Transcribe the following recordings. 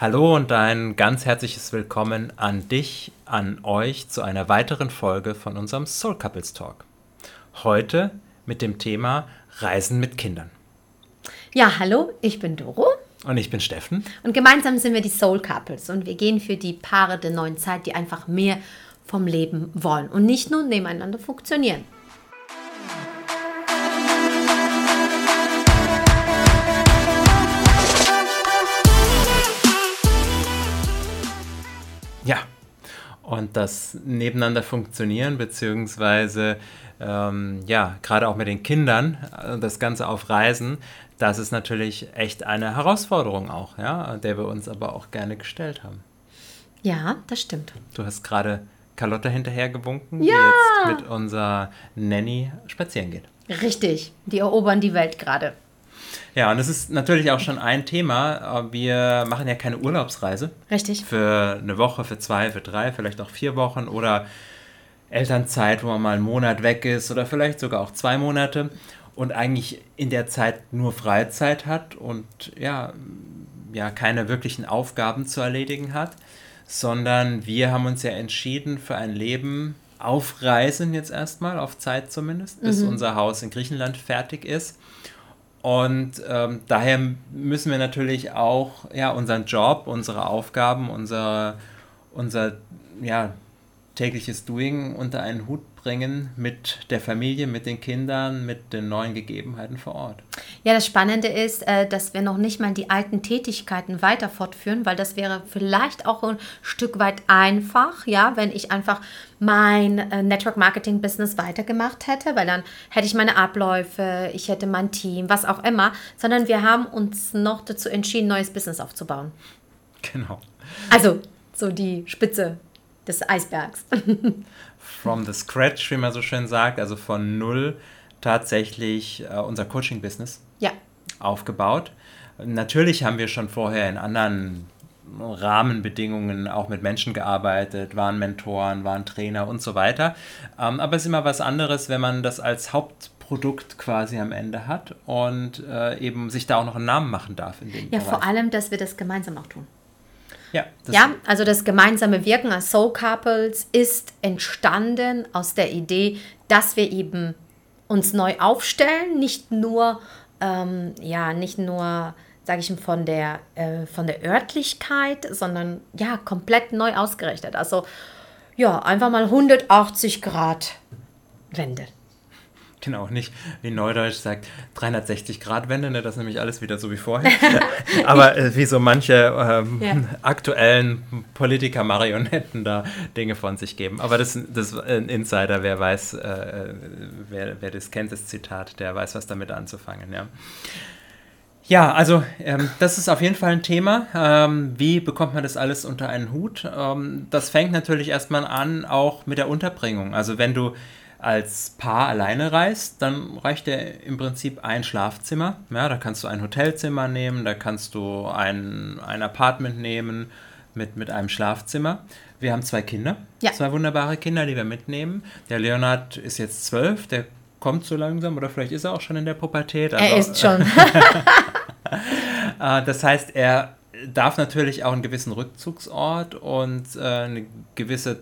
Hallo und ein ganz herzliches Willkommen an dich, an euch zu einer weiteren Folge von unserem Soul Couples Talk. Heute mit dem Thema Reisen mit Kindern. Ja, hallo, ich bin Doro. Und ich bin Steffen. Und gemeinsam sind wir die Soul Couples und wir gehen für die Paare der neuen Zeit, die einfach mehr vom Leben wollen und nicht nur nebeneinander funktionieren. Und das nebeneinander funktionieren, beziehungsweise ähm, ja, gerade auch mit den Kindern, äh, das Ganze auf Reisen, das ist natürlich echt eine Herausforderung auch, ja, der wir uns aber auch gerne gestellt haben. Ja, das stimmt. Du hast gerade Carlotta hinterhergewunken, ja. die jetzt mit unserer Nanny spazieren geht. Richtig, die erobern die Welt gerade. Ja, und es ist natürlich auch schon ein Thema. Wir machen ja keine Urlaubsreise. Richtig. Für eine Woche, für zwei, für drei, vielleicht auch vier Wochen oder Elternzeit, wo man mal einen Monat weg ist oder vielleicht sogar auch zwei Monate und eigentlich in der Zeit nur Freizeit hat und ja, ja keine wirklichen Aufgaben zu erledigen hat, sondern wir haben uns ja entschieden für ein Leben auf Reisen jetzt erstmal, auf Zeit zumindest, bis mhm. unser Haus in Griechenland fertig ist. Und ähm, daher müssen wir natürlich auch ja, unseren Job, unsere Aufgaben, unser, unser ja, tägliches Doing unter einen Hut bringen mit der Familie, mit den Kindern, mit den neuen Gegebenheiten vor Ort. Ja, das Spannende ist, äh, dass wir noch nicht mal die alten Tätigkeiten weiter fortführen, weil das wäre vielleicht auch ein Stück weit einfach, ja, wenn ich einfach mein äh, Network Marketing Business weitergemacht hätte, weil dann hätte ich meine Abläufe, ich hätte mein Team, was auch immer, sondern wir haben uns noch dazu entschieden, neues Business aufzubauen. Genau. Also so die Spitze des Eisbergs. From the scratch, wie man so schön sagt, also von null tatsächlich äh, unser Coaching-Business ja. aufgebaut. Natürlich haben wir schon vorher in anderen Rahmenbedingungen auch mit Menschen gearbeitet, waren Mentoren, waren Trainer und so weiter. Ähm, aber es ist immer was anderes, wenn man das als Hauptprodukt quasi am Ende hat und äh, eben sich da auch noch einen Namen machen darf. In dem ja, Bereich. vor allem, dass wir das gemeinsam auch tun. Ja, ja, also das gemeinsame Wirken als Soul Couples ist entstanden aus der Idee, dass wir eben uns neu aufstellen, nicht nur, ähm, ja, nicht nur, sage ich mal, von der, äh, von der Örtlichkeit, sondern ja, komplett neu ausgerichtet. Also ja, einfach mal 180 Grad Wende. Genau, nicht wie Neudeutsch sagt 360 Grad Wende, ne, das ist nämlich alles wieder so wie vorher. Aber äh, wie so manche ähm, ja. aktuellen Politiker-Marionetten da Dinge von sich geben. Aber das, das ist ein Insider, wer weiß, äh, wer, wer das kennt, das Zitat, der weiß, was damit anzufangen. Ja. Ja, also ähm, das ist auf jeden Fall ein Thema. Ähm, wie bekommt man das alles unter einen Hut? Ähm, das fängt natürlich erstmal an, auch mit der Unterbringung. Also wenn du als Paar alleine reist, dann reicht dir im Prinzip ein Schlafzimmer. Ja, da kannst du ein Hotelzimmer nehmen, da kannst du ein, ein Apartment nehmen mit, mit einem Schlafzimmer. Wir haben zwei Kinder, ja. zwei wunderbare Kinder, die wir mitnehmen. Der Leonard ist jetzt zwölf, der kommt so langsam oder vielleicht ist er auch schon in der Pubertät. Also, er ist schon. Äh, das heißt, er darf natürlich auch einen gewissen Rückzugsort und äh, eine gewisse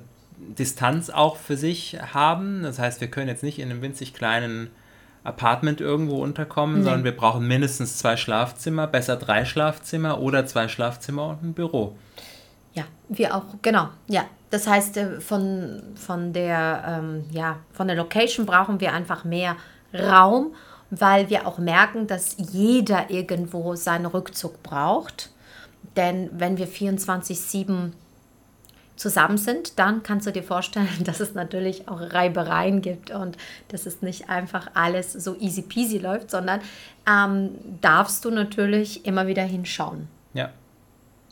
Distanz auch für sich haben. Das heißt, wir können jetzt nicht in einem winzig kleinen Apartment irgendwo unterkommen, nee. sondern wir brauchen mindestens zwei Schlafzimmer, besser drei Schlafzimmer oder zwei Schlafzimmer und ein Büro. Ja, wir auch, genau. Ja, das heißt, äh, von, von, der, ähm, ja, von der Location brauchen wir einfach mehr Raum, weil wir auch merken, dass jeder irgendwo seinen Rückzug braucht. Denn wenn wir 24-7 zusammen sind, dann kannst du dir vorstellen, dass es natürlich auch Reibereien gibt und dass es nicht einfach alles so easy peasy läuft, sondern ähm, darfst du natürlich immer wieder hinschauen. Ja.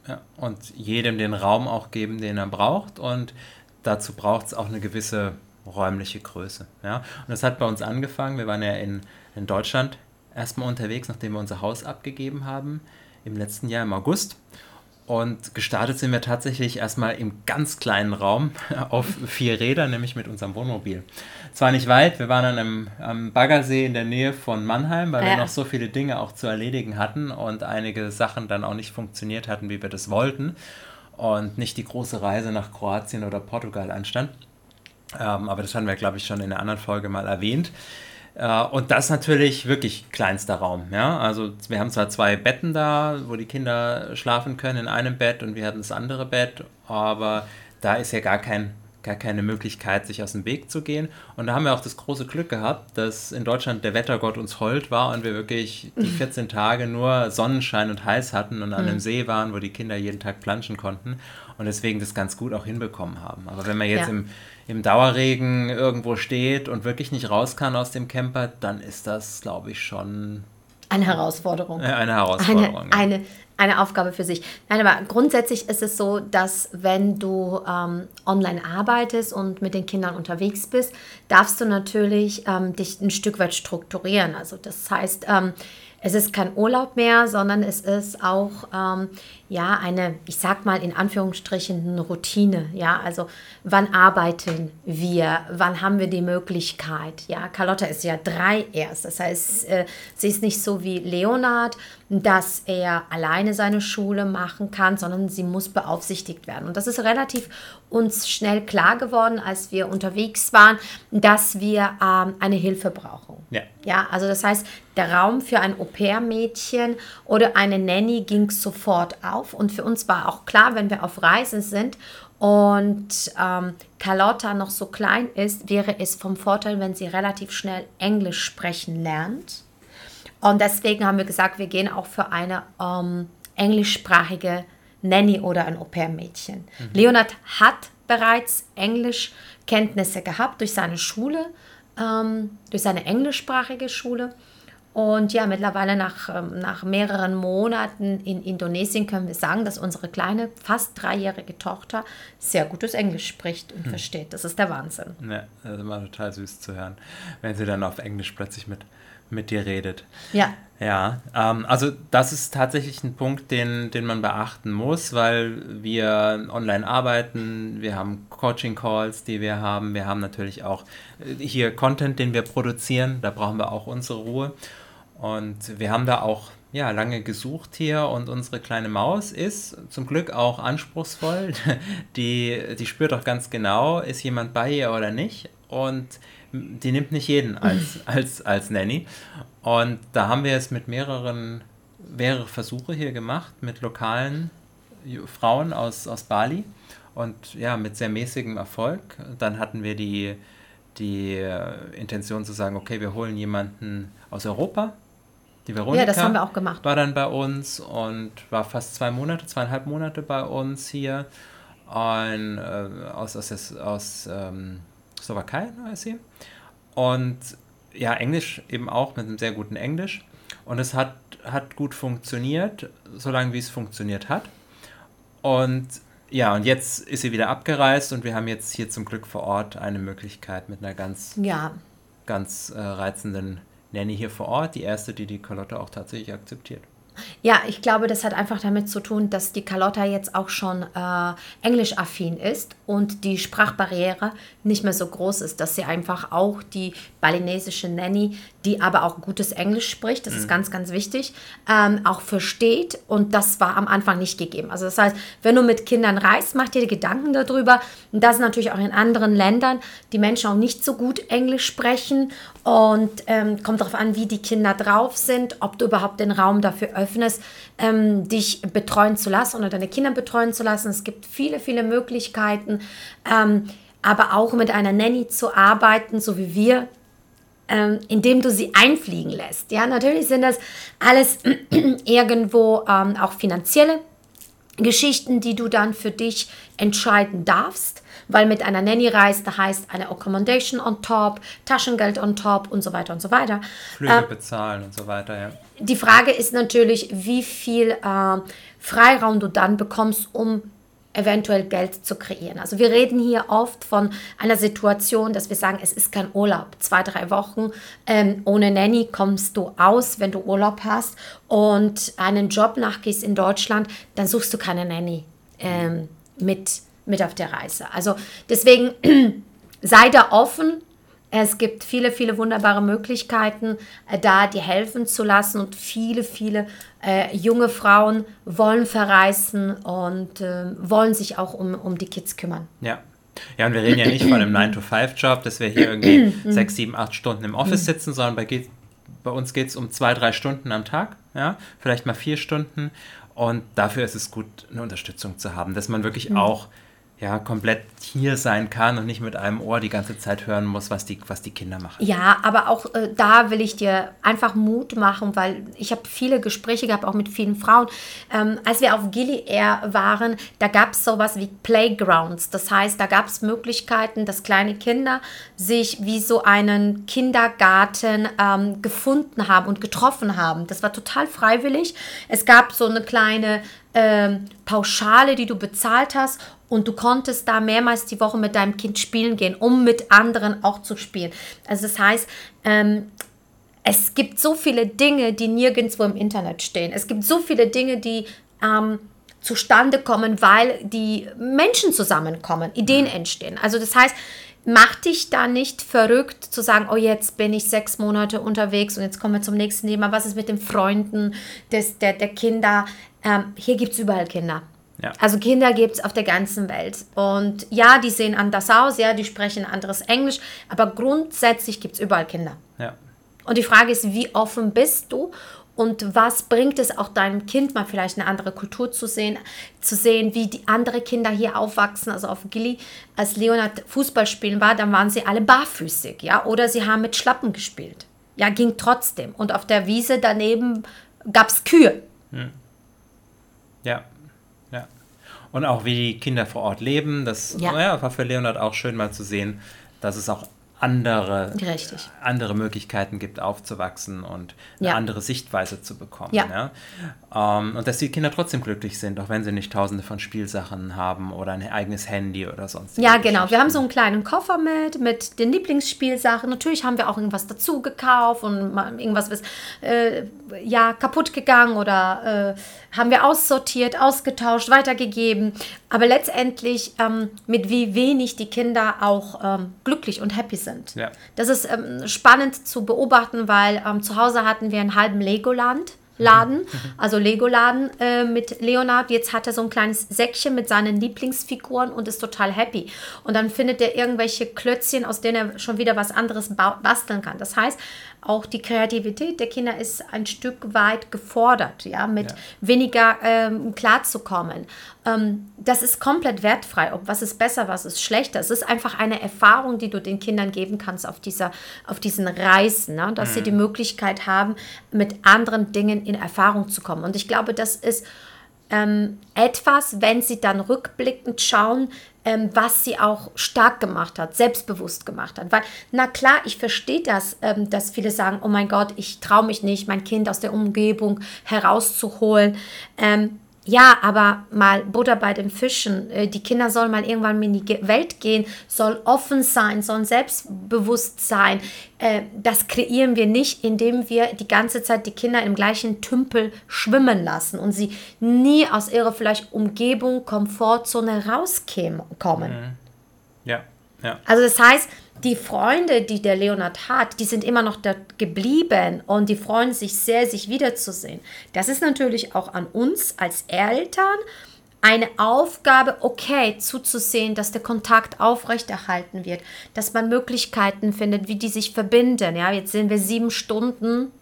ja. Und jedem den Raum auch geben, den er braucht und dazu braucht es auch eine gewisse räumliche Größe. Ja? Und das hat bei uns angefangen. Wir waren ja in, in Deutschland erstmal unterwegs, nachdem wir unser Haus abgegeben haben, im letzten Jahr im August. Und gestartet sind wir tatsächlich erstmal im ganz kleinen Raum auf vier Rädern, nämlich mit unserem Wohnmobil. Zwar nicht weit, wir waren dann am, am Baggersee in der Nähe von Mannheim, weil ja. wir noch so viele Dinge auch zu erledigen hatten und einige Sachen dann auch nicht funktioniert hatten, wie wir das wollten. Und nicht die große Reise nach Kroatien oder Portugal anstand. Ähm, aber das hatten wir, glaube ich, schon in einer anderen Folge mal erwähnt. Äh, und das natürlich wirklich kleinster Raum. Ja? Also wir haben zwar zwei Betten da, wo die Kinder schlafen können in einem Bett und wir hatten das andere Bett, aber da ist ja gar kein gar keine Möglichkeit, sich aus dem Weg zu gehen. Und da haben wir auch das große Glück gehabt, dass in Deutschland der Wettergott uns hold war und wir wirklich die 14 Tage nur Sonnenschein und heiß hatten und an einem mhm. See waren, wo die Kinder jeden Tag planschen konnten und deswegen das ganz gut auch hinbekommen haben. Aber wenn man jetzt ja. im im Dauerregen irgendwo steht und wirklich nicht raus kann aus dem Camper, dann ist das, glaube ich, schon eine Herausforderung. Eine Herausforderung. Eine, eine, eine, Aufgabe für sich. Nein, aber grundsätzlich ist es so, dass wenn du ähm, online arbeitest und mit den Kindern unterwegs bist, darfst du natürlich ähm, dich ein Stück weit strukturieren. Also das heißt, ähm, es ist kein Urlaub mehr, sondern es ist auch ähm, ja eine, ich sag mal in Anführungsstrichen, eine Routine. Ja, also wann arbeiten wir? Wann haben wir die Möglichkeit? Ja, Carlotta ist ja drei erst. Das heißt, äh, sie ist nicht so wie Leonard, dass er alleine seine Schule machen kann, sondern sie muss beaufsichtigt werden. Und das ist relativ uns schnell klar geworden, als wir unterwegs waren, dass wir ähm, eine Hilfe brauchen. Ja. ja, also das heißt, der Raum für ein Au-pair-Mädchen oder eine Nanny ging sofort auf. Und für uns war auch klar, wenn wir auf Reisen sind und ähm, Carlotta noch so klein ist, wäre es vom Vorteil, wenn sie relativ schnell Englisch sprechen lernt. Und deswegen haben wir gesagt, wir gehen auch für eine ähm, englischsprachige Nanny oder ein Au-pair-Mädchen. Mhm. Leonard hat bereits Englischkenntnisse gehabt durch seine Schule, ähm, durch seine englischsprachige Schule. Und ja, mittlerweile nach, ähm, nach mehreren Monaten in Indonesien können wir sagen, dass unsere kleine, fast dreijährige Tochter sehr gutes Englisch spricht und hm. versteht. Das ist der Wahnsinn. Ja, das ist immer total süß zu hören, wenn sie dann auf Englisch plötzlich mit, mit dir redet. Ja. Ja, ähm, also das ist tatsächlich ein Punkt, den, den man beachten muss, weil wir online arbeiten, wir haben Coaching-Calls, die wir haben, wir haben natürlich auch äh, hier Content, den wir produzieren, da brauchen wir auch unsere Ruhe. Und wir haben da auch ja, lange gesucht hier und unsere kleine Maus ist zum Glück auch anspruchsvoll. Die, die spürt auch ganz genau, ist jemand bei ihr oder nicht. Und die nimmt nicht jeden als, als, als Nanny. Und da haben wir es mit mehreren, mehrere Versuche hier gemacht, mit lokalen Frauen aus, aus Bali. Und ja, mit sehr mäßigem Erfolg. Dann hatten wir die, die Intention zu sagen, okay, wir holen jemanden aus Europa, die Veronika ja, das haben wir auch gemacht. war dann bei uns und war fast zwei Monate, zweieinhalb Monate bei uns hier. Und, äh, aus aus, aus ähm, Slowakei ist sie. Und ja, Englisch eben auch mit einem sehr guten Englisch. Und es hat, hat gut funktioniert, solange wie es funktioniert hat. Und ja, und jetzt ist sie wieder abgereist und wir haben jetzt hier zum Glück vor Ort eine Möglichkeit mit einer ganz, ja. ganz äh, reizenden Nanny hier vor Ort, die erste, die die Carlotta auch tatsächlich akzeptiert. Ja, ich glaube, das hat einfach damit zu tun, dass die Carlotta jetzt auch schon äh, englisch-affin ist und die Sprachbarriere nicht mehr so groß ist, dass sie einfach auch die balinesische Nanny, die aber auch gutes Englisch spricht, das mhm. ist ganz, ganz wichtig, ähm, auch versteht und das war am Anfang nicht gegeben. Also das heißt, wenn du mit Kindern reist, mach dir Gedanken darüber, dass natürlich auch in anderen Ländern die Menschen auch nicht so gut Englisch sprechen und ähm, kommt darauf an, wie die Kinder drauf sind, ob du überhaupt den Raum dafür öffnest öffnest, ähm, dich betreuen zu lassen oder deine Kinder betreuen zu lassen. Es gibt viele, viele Möglichkeiten, ähm, aber auch mit einer Nanny zu arbeiten, so wie wir, ähm, indem du sie einfliegen lässt. Ja, natürlich sind das alles irgendwo ähm, auch finanzielle Geschichten, die du dann für dich entscheiden darfst weil mit einer Nanny reist, da heißt eine Accommodation on top, Taschengeld on top und so weiter und so weiter. Flüge äh, bezahlen und so weiter, ja. Die Frage ist natürlich, wie viel äh, Freiraum du dann bekommst, um eventuell Geld zu kreieren. Also wir reden hier oft von einer Situation, dass wir sagen, es ist kein Urlaub. Zwei, drei Wochen ähm, ohne Nanny kommst du aus, wenn du Urlaub hast und einen Job nachgehst in Deutschland, dann suchst du keine Nanny ähm, mit, mit auf der Reise. Also deswegen sei da offen, es gibt viele, viele wunderbare Möglichkeiten, äh, da dir helfen zu lassen und viele, viele äh, junge Frauen wollen verreisen und äh, wollen sich auch um, um die Kids kümmern. Ja. Ja, und wir reden ja nicht von einem 9-to-5-Job, dass wir hier irgendwie sechs, sieben, acht Stunden im Office sitzen, sondern bei, bei uns geht es um zwei, drei Stunden am Tag, ja, vielleicht mal vier Stunden. Und dafür ist es gut, eine Unterstützung zu haben, dass man wirklich mhm. auch ja, komplett hier sein kann und nicht mit einem Ohr die ganze Zeit hören muss, was die, was die Kinder machen. Ja, aber auch äh, da will ich dir einfach Mut machen, weil ich habe viele Gespräche gehabt, auch mit vielen Frauen. Ähm, als wir auf Gili Air waren, da gab es sowas wie Playgrounds. Das heißt, da gab es Möglichkeiten, dass kleine Kinder sich wie so einen Kindergarten ähm, gefunden haben und getroffen haben. Das war total freiwillig. Es gab so eine kleine ähm, Pauschale, die du bezahlt hast und du konntest da mehrmals die Woche mit deinem Kind spielen gehen, um mit anderen auch zu spielen. Also das heißt, ähm, es gibt so viele Dinge, die nirgendwo im Internet stehen. Es gibt so viele Dinge, die ähm, zustande kommen, weil die Menschen zusammenkommen, Ideen mhm. entstehen. Also das heißt, mach dich da nicht verrückt zu sagen, oh jetzt bin ich sechs Monate unterwegs und jetzt kommen wir zum nächsten Thema. Was ist mit den Freunden des, der, der Kinder? Ähm, hier gibt es überall Kinder. Ja. Also Kinder gibt es auf der ganzen Welt. Und ja, die sehen anders aus, ja, die sprechen anderes Englisch, aber grundsätzlich gibt es überall Kinder. Ja. Und die Frage ist, wie offen bist du und was bringt es auch deinem Kind mal vielleicht eine andere Kultur zu sehen, zu sehen, wie die andere Kinder hier aufwachsen. Also auf Gilly, als Leonard Fußball spielen war, dann waren sie alle barfüßig, ja, oder sie haben mit Schlappen gespielt. Ja, ging trotzdem. Und auf der Wiese daneben gab es Kühe. Hm. Ja. Und auch wie die Kinder vor Ort leben. Das ja. Ja, war für Leonard auch schön mal zu sehen, dass es auch andere, Richtig. andere Möglichkeiten gibt, aufzuwachsen und eine ja. andere Sichtweise zu bekommen. Ja. ja? Ähm, und dass die Kinder trotzdem glücklich sind, auch wenn sie nicht tausende von Spielsachen haben oder ein eigenes Handy oder sonst. Ja, genau. Wir haben so einen kleinen Koffer mit, mit den Lieblingsspielsachen. Natürlich haben wir auch irgendwas dazu gekauft und irgendwas ist äh, ja, kaputt gegangen oder äh, haben wir aussortiert, ausgetauscht, weitergegeben. Aber letztendlich ähm, mit wie wenig die Kinder auch ähm, glücklich und happy sind. Ja. Das ist ähm, spannend zu beobachten, weil ähm, zu Hause hatten wir einen halben Legoland. Laden, also Lego-Laden äh, mit Leonard. Jetzt hat er so ein kleines Säckchen mit seinen Lieblingsfiguren und ist total happy. Und dann findet er irgendwelche Klötzchen, aus denen er schon wieder was anderes basteln kann. Das heißt, auch die Kreativität der Kinder ist ein Stück weit gefordert, ja, mit ja. weniger ähm, klarzukommen. Ähm, das ist komplett wertfrei. Ob was ist besser, was ist schlechter. Es ist einfach eine Erfahrung, die du den Kindern geben kannst auf, dieser, auf diesen Reisen, ne? dass mhm. sie die Möglichkeit haben, mit anderen Dingen in Erfahrung zu kommen. Und ich glaube, das ist ähm, etwas, wenn sie dann rückblickend schauen, ähm, was sie auch stark gemacht hat, selbstbewusst gemacht hat. Weil, na klar, ich verstehe das, ähm, dass viele sagen, oh mein Gott, ich traue mich nicht, mein Kind aus der Umgebung herauszuholen. Ähm, ja, aber mal Butter bei den Fischen. Äh, die Kinder sollen mal irgendwann in die Welt gehen, soll offen sein, sollen selbstbewusst sein. Äh, das kreieren wir nicht, indem wir die ganze Zeit die Kinder im gleichen Tümpel schwimmen lassen und sie nie aus ihrer vielleicht Umgebung, Komfortzone rauskommen. Mhm. Ja, ja. Also das heißt, die Freunde, die der Leonard hat, die sind immer noch da geblieben und die freuen sich sehr, sich wiederzusehen. Das ist natürlich auch an uns als Eltern eine Aufgabe, okay, zuzusehen, dass der Kontakt aufrechterhalten wird, dass man Möglichkeiten findet, wie die sich verbinden. Ja, jetzt sind wir sieben Stunden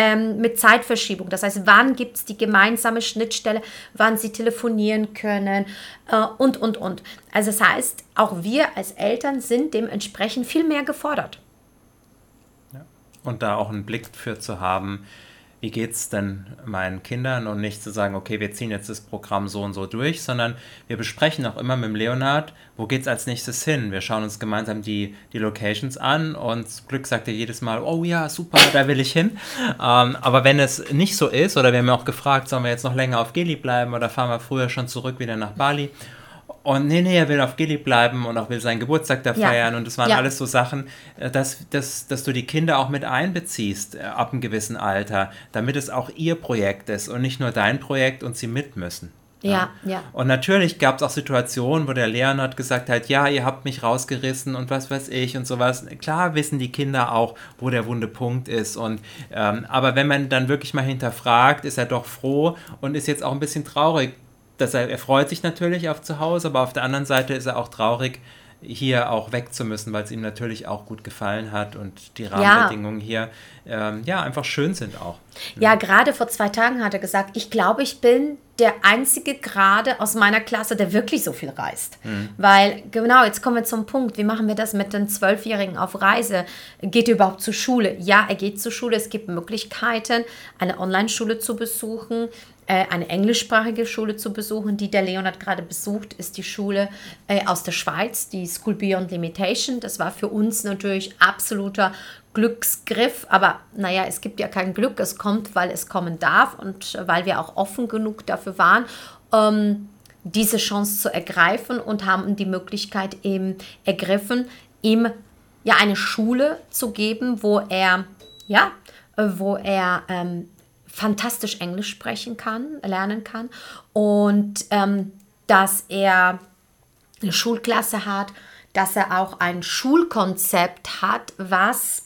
ähm, mit Zeitverschiebung. Das heißt, wann gibt es die gemeinsame Schnittstelle, wann sie telefonieren können äh, und, und, und. Also das heißt, auch wir als Eltern sind dementsprechend viel mehr gefordert. Ja. Und da auch einen Blick für zu haben, wie geht es denn meinen Kindern und nicht zu sagen, okay, wir ziehen jetzt das Programm so und so durch, sondern wir besprechen auch immer mit dem Leonard, wo es als nächstes hin. Wir schauen uns gemeinsam die, die Locations an und Glück sagt er jedes Mal, oh ja, super, da will ich hin. Ähm, aber wenn es nicht so ist, oder wir haben auch gefragt, sollen wir jetzt noch länger auf Gili bleiben oder fahren wir früher schon zurück wieder nach Bali? Und nee, nee, er will auf Gili bleiben und auch will seinen Geburtstag da ja. feiern. Und das waren ja. alles so Sachen, äh, dass, dass, dass du die Kinder auch mit einbeziehst äh, ab einem gewissen Alter, damit es auch ihr Projekt ist und nicht nur dein Projekt und sie mit müssen. Ja, ja. ja. Und natürlich gab es auch Situationen, wo der Leonard gesagt hat, ja, ihr habt mich rausgerissen und was weiß ich und sowas. Klar wissen die Kinder auch, wo der wunde Punkt ist. Und ähm, aber wenn man dann wirklich mal hinterfragt, ist er doch froh und ist jetzt auch ein bisschen traurig, dass er, er freut sich natürlich auf zu Hause, aber auf der anderen Seite ist er auch traurig, hier auch weg zu müssen, weil es ihm natürlich auch gut gefallen hat und die Rahmenbedingungen ja. hier ähm, ja einfach schön sind auch. Ja, gerade vor zwei Tagen hat er gesagt, ich glaube, ich bin der einzige gerade aus meiner Klasse, der wirklich so viel reist. Mhm. Weil, genau, jetzt kommen wir zum Punkt, wie machen wir das mit den Zwölfjährigen auf Reise? Geht er überhaupt zur Schule? Ja, er geht zur Schule. Es gibt Möglichkeiten, eine Online-Schule zu besuchen. Äh, eine englischsprachige Schule zu besuchen, die der Leonard gerade besucht, ist die Schule äh, aus der Schweiz, die School Beyond Limitation. Das war für uns natürlich absoluter Glücksgriff, aber naja, es gibt ja kein Glück, es kommt, weil es kommen darf und weil wir auch offen genug dafür waren. Ähm, diese Chance zu ergreifen und haben die Möglichkeit eben ergriffen, ihm ja eine Schule zu geben, wo er ja, wo er ähm, fantastisch Englisch sprechen kann, lernen kann und ähm, dass er eine Schulklasse hat, dass er auch ein Schulkonzept hat, was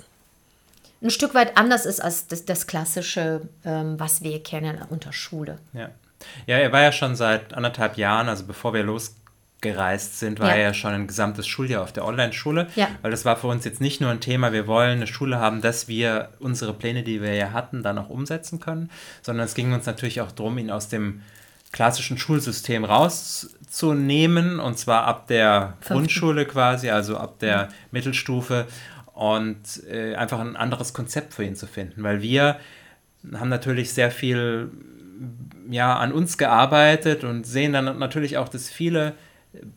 ein Stück weit anders ist als das, das Klassische, ähm, was wir kennen unter Schule. Ja. ja, er war ja schon seit anderthalb Jahren, also bevor wir los gereist sind, war ja. ja schon ein gesamtes Schuljahr auf der Online-Schule. Ja. Weil das war für uns jetzt nicht nur ein Thema, wir wollen eine Schule haben, dass wir unsere Pläne, die wir ja hatten, dann auch umsetzen können, sondern es ging uns natürlich auch darum, ihn aus dem klassischen Schulsystem rauszunehmen und zwar ab der Fünften. Grundschule quasi, also ab der ja. Mittelstufe und äh, einfach ein anderes Konzept für ihn zu finden, weil wir haben natürlich sehr viel ja, an uns gearbeitet und sehen dann natürlich auch, dass viele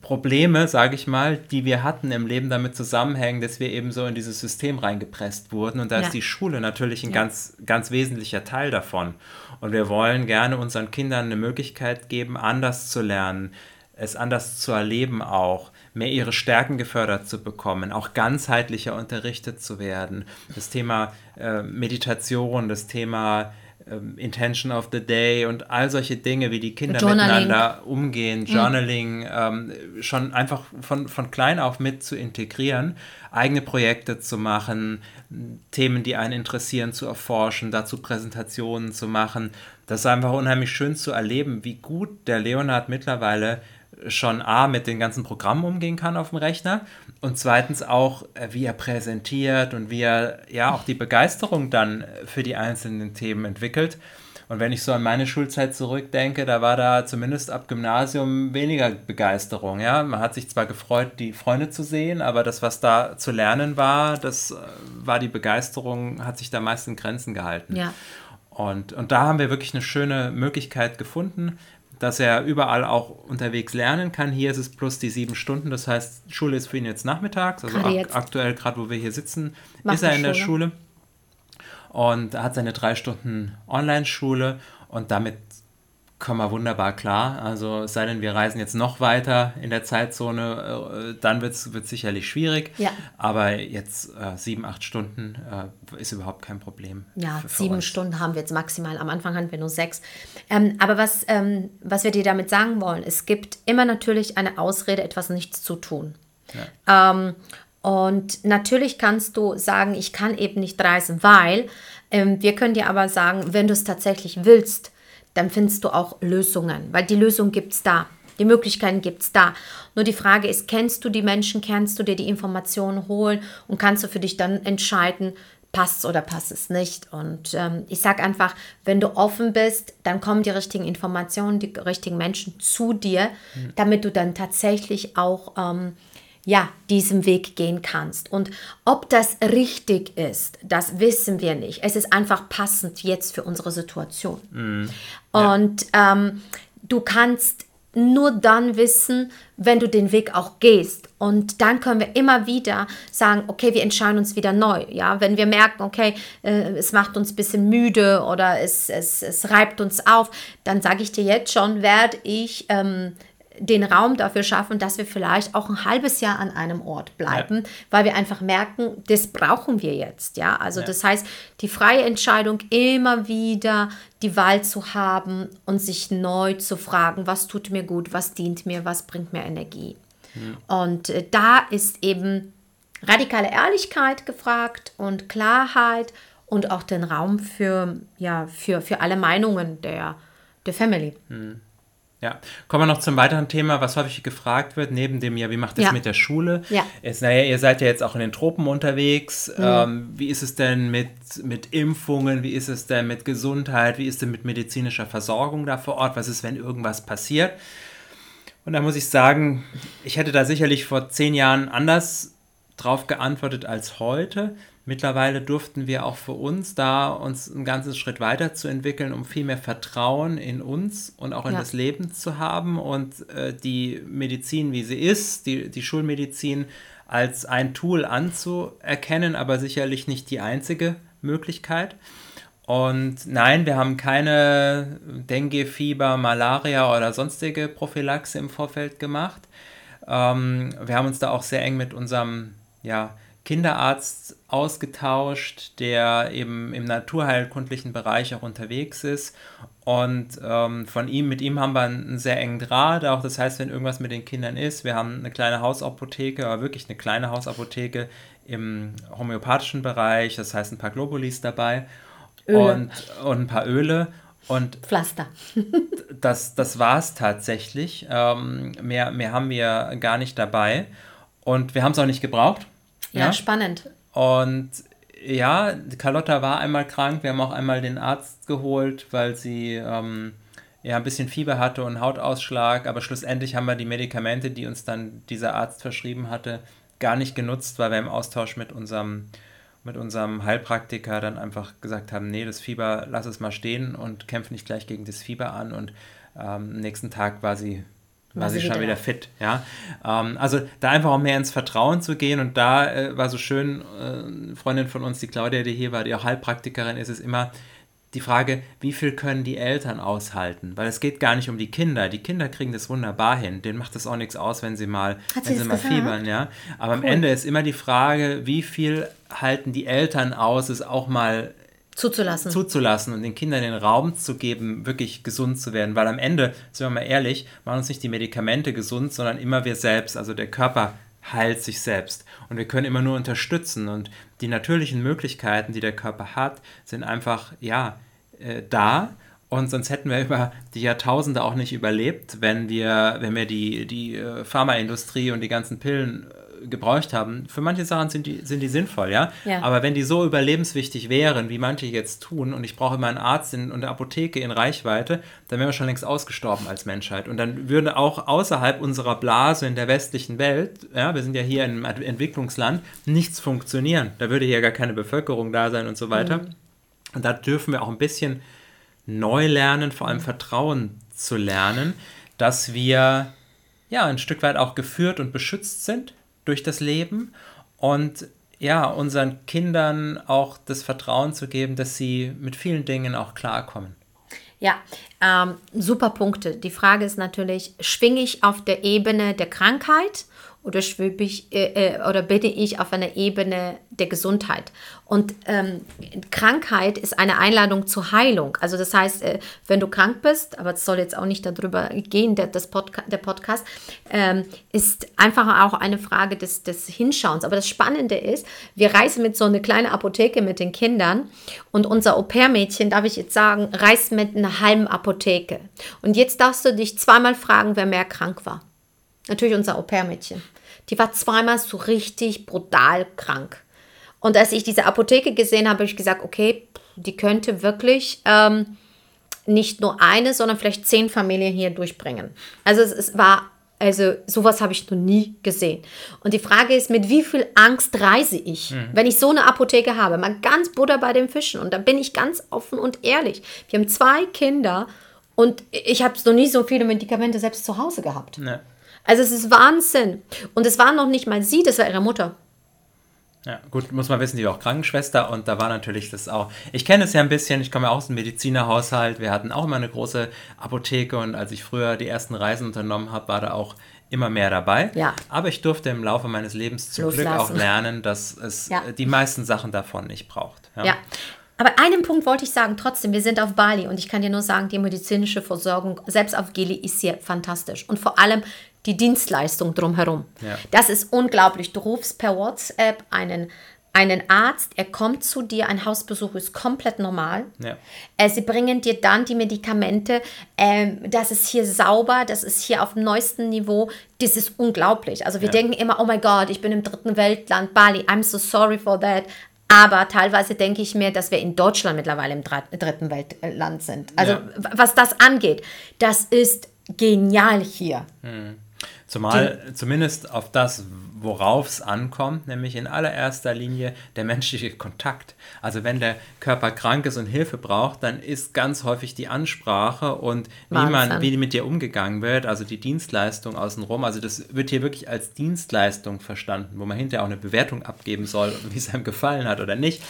Probleme, sage ich mal, die wir hatten im Leben damit zusammenhängen, dass wir eben so in dieses System reingepresst wurden. Und da ja. ist die Schule natürlich ein ja. ganz, ganz wesentlicher Teil davon. Und wir wollen gerne unseren Kindern eine Möglichkeit geben, anders zu lernen, es anders zu erleben auch, mehr ihre Stärken gefördert zu bekommen, auch ganzheitlicher unterrichtet zu werden. Das Thema äh, Meditation, das Thema ähm, Intention of the Day und all solche Dinge, wie die Kinder miteinander umgehen, mhm. Journaling, mhm. ähm, schon einfach von, von klein auf mit zu integrieren, eigene Projekte zu machen, Themen, die einen interessieren, zu erforschen, dazu Präsentationen zu machen. Das ist einfach unheimlich schön zu erleben, wie gut der Leonard mittlerweile schon A mit den ganzen Programmen umgehen kann auf dem Rechner und zweitens auch, äh, wie er präsentiert und wie er ja auch die Begeisterung dann für die einzelnen Themen entwickelt. Und wenn ich so an meine Schulzeit zurückdenke, da war da zumindest ab Gymnasium weniger Begeisterung. Ja? Man hat sich zwar gefreut, die Freunde zu sehen, aber das, was da zu lernen war, das äh, war die Begeisterung, hat sich da meist in Grenzen gehalten. Ja. Und, und da haben wir wirklich eine schöne Möglichkeit gefunden, dass er überall auch unterwegs lernen kann. Hier ist es plus die sieben Stunden, das heißt, Schule ist für ihn jetzt nachmittags, also ak jetzt. aktuell, gerade wo wir hier sitzen, Macht ist er in Schule. der Schule und hat seine drei Stunden Online-Schule und damit kommen wir wunderbar klar. Also es sei denn, wir reisen jetzt noch weiter in der Zeitzone, äh, dann wird es sicherlich schwierig. Ja. Aber jetzt äh, sieben, acht Stunden äh, ist überhaupt kein Problem. Ja, für, für sieben uns. Stunden haben wir jetzt maximal. Am Anfang hatten wir nur sechs. Ähm, aber was, ähm, was wir dir damit sagen wollen, es gibt immer natürlich eine Ausrede, etwas nichts zu tun. Ja. Ähm, und natürlich kannst du sagen, ich kann eben nicht reisen, weil ähm, wir können dir aber sagen, wenn du es tatsächlich willst, dann findest du auch Lösungen, weil die Lösung gibt es da. Die Möglichkeiten gibt es da. Nur die Frage ist, kennst du die Menschen, kannst du dir die Informationen holen und kannst du für dich dann entscheiden, passt es oder passt es nicht. Und ähm, ich sage einfach, wenn du offen bist, dann kommen die richtigen Informationen, die richtigen Menschen zu dir, mhm. damit du dann tatsächlich auch ähm, ja, diesen Weg gehen kannst. Und ob das richtig ist, das wissen wir nicht. Es ist einfach passend jetzt für unsere Situation. Mm, ja. Und ähm, du kannst nur dann wissen, wenn du den Weg auch gehst. Und dann können wir immer wieder sagen, okay, wir entscheiden uns wieder neu. Ja, wenn wir merken, okay, äh, es macht uns ein bisschen müde oder es, es, es reibt uns auf, dann sage ich dir jetzt schon, werde ich ähm, den Raum dafür schaffen, dass wir vielleicht auch ein halbes Jahr an einem Ort bleiben, ja. weil wir einfach merken, das brauchen wir jetzt. Ja, also ja. das heißt, die freie Entscheidung immer wieder die Wahl zu haben und sich neu zu fragen, was tut mir gut, was dient mir, was bringt mir Energie. Mhm. Und äh, da ist eben radikale Ehrlichkeit gefragt und Klarheit und auch den Raum für, ja, für, für alle Meinungen der, der Family. Mhm. Ja, kommen wir noch zum weiteren Thema, was häufig gefragt wird, neben dem ja, wie macht es ja. mit der Schule? Ja. Ist, naja, ihr seid ja jetzt auch in den Tropen unterwegs. Mhm. Ähm, wie ist es denn mit, mit Impfungen? Wie ist es denn mit Gesundheit? Wie ist es denn mit medizinischer Versorgung da vor Ort? Was ist, wenn irgendwas passiert? Und da muss ich sagen, ich hätte da sicherlich vor zehn Jahren anders drauf geantwortet als heute. Mittlerweile durften wir auch für uns da uns einen ganzen Schritt weiterzuentwickeln, um viel mehr Vertrauen in uns und auch in ja. das Leben zu haben und äh, die Medizin, wie sie ist, die, die Schulmedizin als ein Tool anzuerkennen, aber sicherlich nicht die einzige Möglichkeit. Und nein, wir haben keine Dengue, Fieber, Malaria oder sonstige Prophylaxe im Vorfeld gemacht. Ähm, wir haben uns da auch sehr eng mit unserem ja, Kinderarzt ausgetauscht, der eben im naturheilkundlichen Bereich auch unterwegs ist. Und ähm, von ihm, mit ihm haben wir einen sehr engen Draht. Auch das heißt, wenn irgendwas mit den Kindern ist, wir haben eine kleine Hausapotheke, aber wirklich eine kleine Hausapotheke im homöopathischen Bereich. Das heißt, ein paar Globulis dabei und, und ein paar Öle. Und Pflaster. das das war es tatsächlich. Ähm, mehr, mehr haben wir gar nicht dabei. Und wir haben es auch nicht gebraucht. Ja, ja, spannend. Und ja, Carlotta war einmal krank. Wir haben auch einmal den Arzt geholt, weil sie ähm, ja ein bisschen Fieber hatte und Hautausschlag. Aber schlussendlich haben wir die Medikamente, die uns dann dieser Arzt verschrieben hatte, gar nicht genutzt, weil wir im Austausch mit unserem, mit unserem Heilpraktiker dann einfach gesagt haben, nee, das Fieber, lass es mal stehen und kämpf nicht gleich gegen das Fieber an. Und ähm, am nächsten Tag war sie war sie schon wieder fit, ja. Ähm, also da einfach auch mehr ins Vertrauen zu gehen und da äh, war so schön, äh, Freundin von uns, die Claudia, die hier war, die auch Heilpraktikerin ist, ist immer die Frage, wie viel können die Eltern aushalten? Weil es geht gar nicht um die Kinder. Die Kinder kriegen das wunderbar hin. Denen macht das auch nichts aus, wenn sie mal, Hat wenn sie, sie mal fiebern, ja. Aber cool. am Ende ist immer die Frage, wie viel halten die Eltern aus, es auch mal zuzulassen. zuzulassen und den Kindern den Raum zu geben, wirklich gesund zu werden. Weil am Ende, sind wir mal ehrlich, machen uns nicht die Medikamente gesund, sondern immer wir selbst. Also der Körper heilt sich selbst. Und wir können immer nur unterstützen. Und die natürlichen Möglichkeiten, die der Körper hat, sind einfach, ja, äh, da. Und sonst hätten wir über die Jahrtausende auch nicht überlebt, wenn wir, wenn wir die, die äh, Pharmaindustrie und die ganzen Pillen gebraucht haben. Für manche Sachen sind die, sind die sinnvoll, ja? ja? Aber wenn die so überlebenswichtig wären, wie manche jetzt tun, und ich brauche immer einen Arzt in, und eine Apotheke in Reichweite, dann wären wir schon längst ausgestorben als Menschheit. Und dann würde auch außerhalb unserer Blase in der westlichen Welt, ja, wir sind ja hier im Entwicklungsland, nichts funktionieren. Da würde hier gar keine Bevölkerung da sein und so weiter. Mhm. Und da dürfen wir auch ein bisschen neu lernen, vor allem Vertrauen zu lernen, dass wir ja ein Stück weit auch geführt und beschützt sind durch das Leben und ja, unseren Kindern auch das Vertrauen zu geben, dass sie mit vielen Dingen auch klarkommen. Ja, ähm, super Punkte. Die Frage ist natürlich, schwinge ich auf der Ebene der Krankheit oder schwebe ich äh, äh, oder bin ich auf einer Ebene der Gesundheit. Und ähm, Krankheit ist eine Einladung zur Heilung. Also das heißt, äh, wenn du krank bist, aber es soll jetzt auch nicht darüber gehen, der, das Podca der Podcast, ähm, ist einfach auch eine Frage des, des Hinschauens. Aber das Spannende ist, wir reisen mit so einer kleinen Apotheke mit den Kindern und unser Au-pair-Mädchen, darf ich jetzt sagen, reist mit einer halben Apotheke. Und jetzt darfst du dich zweimal fragen, wer mehr krank war. Natürlich unser Au-pair-Mädchen. Die war zweimal so richtig brutal krank. Und als ich diese Apotheke gesehen habe, habe ich gesagt, okay, die könnte wirklich ähm, nicht nur eine, sondern vielleicht zehn Familien hier durchbringen. Also es, es war Also sowas habe ich noch nie gesehen. Und die Frage ist, mit wie viel Angst reise ich, mhm. wenn ich so eine Apotheke habe? Mal ganz Butter bei den Fischen. Und da bin ich ganz offen und ehrlich. Wir haben zwei Kinder und ich habe noch nie so viele Medikamente selbst zu Hause gehabt. Nee. Also es ist Wahnsinn. Und es war noch nicht mal sie, das war ihre Mutter. Ja, gut, muss man wissen, die war auch Krankenschwester und da war natürlich das auch. Ich kenne es ja ein bisschen, ich komme ja aus dem Medizinerhaushalt. Wir hatten auch immer eine große Apotheke und als ich früher die ersten Reisen unternommen habe, war da auch immer mehr dabei. Ja. Aber ich durfte im Laufe meines Lebens zum Loslassen. Glück auch lernen, dass es ja. die meisten Sachen davon nicht braucht. Ja. ja. Aber einen Punkt wollte ich sagen, trotzdem, wir sind auf Bali und ich kann dir nur sagen, die medizinische Versorgung, selbst auf Gili, ist hier fantastisch. Und vor allem die Dienstleistung drumherum. Ja. Das ist unglaublich. Du rufst per WhatsApp einen, einen Arzt, er kommt zu dir, ein Hausbesuch ist komplett normal. Ja. Äh, sie bringen dir dann die Medikamente. Ähm, das ist hier sauber, das ist hier auf dem neuesten Niveau. Das ist unglaublich. Also wir ja. denken immer, oh mein Gott, ich bin im dritten Weltland, Bali, I'm so sorry for that. Aber teilweise denke ich mir, dass wir in Deutschland mittlerweile im dritten Weltland sind. Also ja. was das angeht, das ist genial hier. Hm. Zumal die, zumindest auf das, worauf es ankommt, nämlich in allererster Linie der menschliche Kontakt. Also wenn der Körper krank ist und Hilfe braucht, dann ist ganz häufig die Ansprache und wie man, wie mit dir umgegangen wird, also die Dienstleistung außenrum. Also das wird hier wirklich als Dienstleistung verstanden, wo man hinterher auch eine Bewertung abgeben soll, wie es einem gefallen hat oder nicht.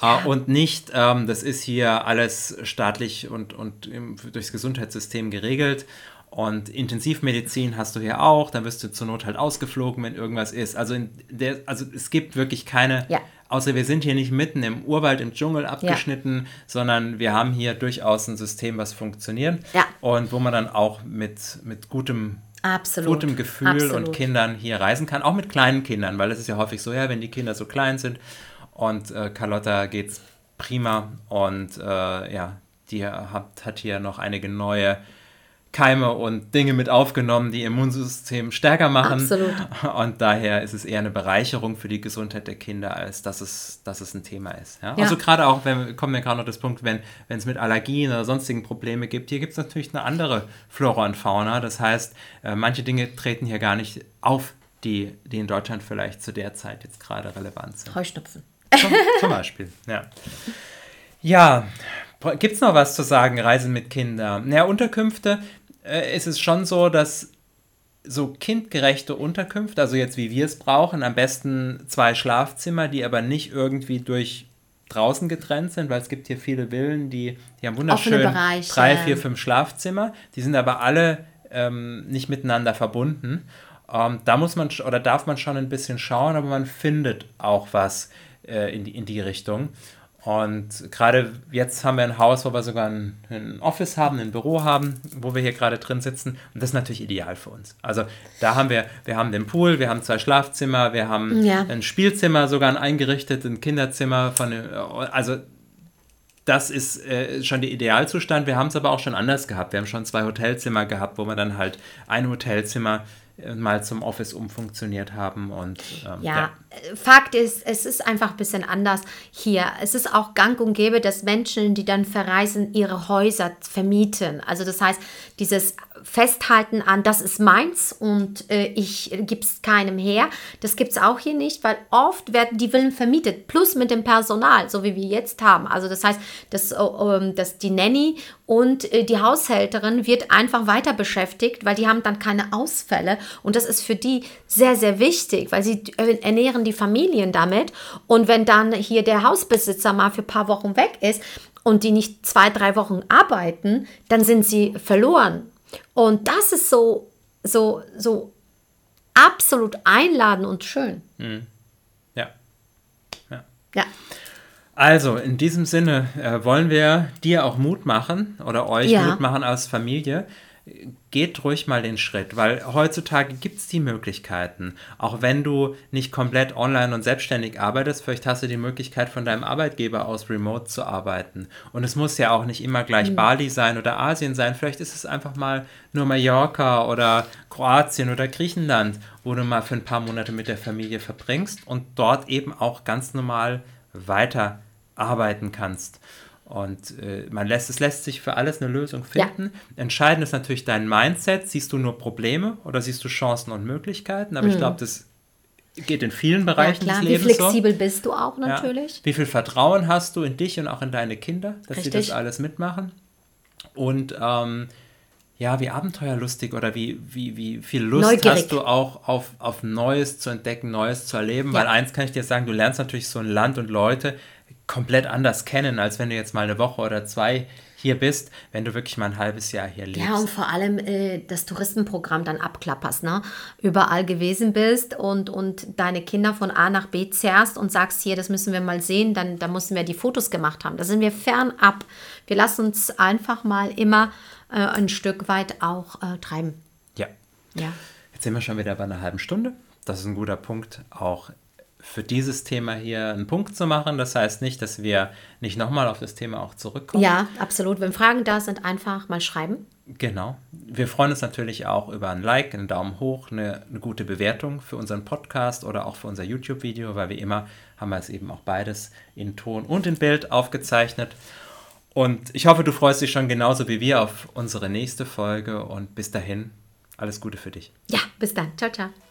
Ja. Und nicht, ähm, das ist hier alles staatlich und, und durchs Gesundheitssystem geregelt und Intensivmedizin hast du hier auch, dann wirst du zur Not halt ausgeflogen, wenn irgendwas ist. Also, der, also es gibt wirklich keine, ja. außer wir sind hier nicht mitten im Urwald, im Dschungel abgeschnitten, ja. sondern wir haben hier durchaus ein System, was funktioniert ja. und wo man dann auch mit, mit gutem Absolut. gutem Gefühl Absolut. und Kindern hier reisen kann, auch mit kleinen Kindern, weil es ist ja häufig so, ja, wenn die Kinder so klein sind und äh, Carlotta geht's prima und äh, ja, die hat, hat hier noch einige neue Keime und Dinge mit aufgenommen, die ihr Immunsystem stärker machen. Absolut. Und daher ist es eher eine Bereicherung für die Gesundheit der Kinder, als dass es, dass es ein Thema ist. Ja? Ja. Also gerade auch, wenn kommen wir gerade noch das Punkt, wenn es mit Allergien oder sonstigen Probleme gibt, hier gibt es natürlich eine andere Flora und Fauna. Das heißt, äh, manche Dinge treten hier gar nicht auf, die, die in Deutschland vielleicht zu der Zeit jetzt gerade relevant sind. Heuschnupfen. Zum, zum Beispiel, ja. Ja, Gibt es noch was zu sagen, Reisen mit Kindern? Naja, Unterkünfte, äh, ist es schon so, dass so kindgerechte Unterkünfte, also jetzt wie wir es brauchen, am besten zwei Schlafzimmer, die aber nicht irgendwie durch draußen getrennt sind, weil es gibt hier viele Villen, die, die haben wunderschön drei, vier, fünf Schlafzimmer, die sind aber alle ähm, nicht miteinander verbunden. Ähm, da muss man oder darf man schon ein bisschen schauen, aber man findet auch was äh, in, die, in die Richtung. Und gerade jetzt haben wir ein Haus, wo wir sogar ein, ein, Office haben, ein Büro haben, wo wir hier gerade drin sitzen. Und das ist natürlich ideal für uns. Also da haben wir, wir haben den Pool, wir haben zwei Schlafzimmer, wir haben ja. ein Spielzimmer, sogar ein eingerichtetes Kinderzimmer von, also das ist äh, schon der Idealzustand. Wir haben es aber auch schon anders gehabt. Wir haben schon zwei Hotelzimmer gehabt, wo man dann halt ein Hotelzimmer mal zum Office umfunktioniert haben. Und, ähm, ja, ja, Fakt ist, es ist einfach ein bisschen anders hier. Es ist auch gang und gäbe, dass Menschen, die dann verreisen, ihre Häuser vermieten. Also das heißt, dieses Festhalten an, das ist meins und äh, ich gebe es keinem her, das gibt es auch hier nicht, weil oft werden die Villen vermietet, plus mit dem Personal, so wie wir jetzt haben. Also das heißt, dass, äh, dass die Nanny und äh, die Haushälterin wird einfach weiter beschäftigt, weil die haben dann keine Ausfälle und das ist für die sehr, sehr wichtig, weil sie ernähren die Familien damit und wenn dann hier der Hausbesitzer mal für ein paar Wochen weg ist, und die nicht zwei, drei Wochen arbeiten, dann sind sie verloren. Und das ist so, so, so absolut einladend und schön. Mhm. Ja. ja. Ja. Also, in diesem Sinne äh, wollen wir dir auch Mut machen oder euch ja. Mut machen als Familie geht ruhig mal den Schritt, weil heutzutage gibt es die Möglichkeiten. Auch wenn du nicht komplett online und selbstständig arbeitest, vielleicht hast du die Möglichkeit von deinem Arbeitgeber aus remote zu arbeiten. Und es muss ja auch nicht immer gleich mhm. Bali sein oder Asien sein. Vielleicht ist es einfach mal nur Mallorca oder Kroatien oder Griechenland, wo du mal für ein paar Monate mit der Familie verbringst und dort eben auch ganz normal weiter arbeiten kannst. Und äh, man lässt, es lässt sich für alles eine Lösung finden. Ja. Entscheidend ist natürlich dein Mindset. Siehst du nur Probleme oder siehst du Chancen und Möglichkeiten? Aber mhm. ich glaube, das geht in vielen Bereichen ja, des Lebens Wie flexibel so. bist du auch natürlich. Ja. Wie viel Vertrauen hast du in dich und auch in deine Kinder, dass Richtig. sie das alles mitmachen? Und ähm, ja, wie abenteuerlustig oder wie, wie, wie viel Lust Neugierig. hast du auch auf, auf Neues zu entdecken, Neues zu erleben? Weil eins kann ich dir sagen, du lernst natürlich so ein Land und Leute, komplett anders kennen, als wenn du jetzt mal eine Woche oder zwei hier bist, wenn du wirklich mal ein halbes Jahr hier lebst. Ja, und vor allem äh, das Touristenprogramm dann abklapperst, ne? Überall gewesen bist und, und deine Kinder von A nach B zerrst und sagst, hier, das müssen wir mal sehen, dann, dann müssen wir die Fotos gemacht haben. Da sind wir fernab. Wir lassen uns einfach mal immer äh, ein Stück weit auch äh, treiben. Ja. ja. Jetzt sind wir schon wieder bei einer halben Stunde. Das ist ein guter Punkt, auch für dieses Thema hier einen Punkt zu machen. Das heißt nicht, dass wir nicht nochmal auf das Thema auch zurückkommen. Ja, absolut. Wenn Fragen da sind, einfach mal schreiben. Genau. Wir freuen uns natürlich auch über ein Like, einen Daumen hoch, eine, eine gute Bewertung für unseren Podcast oder auch für unser YouTube-Video, weil wie immer haben wir es eben auch beides in Ton und in Bild aufgezeichnet. Und ich hoffe, du freust dich schon genauso wie wir auf unsere nächste Folge und bis dahin alles Gute für dich. Ja, bis dann. Ciao, ciao.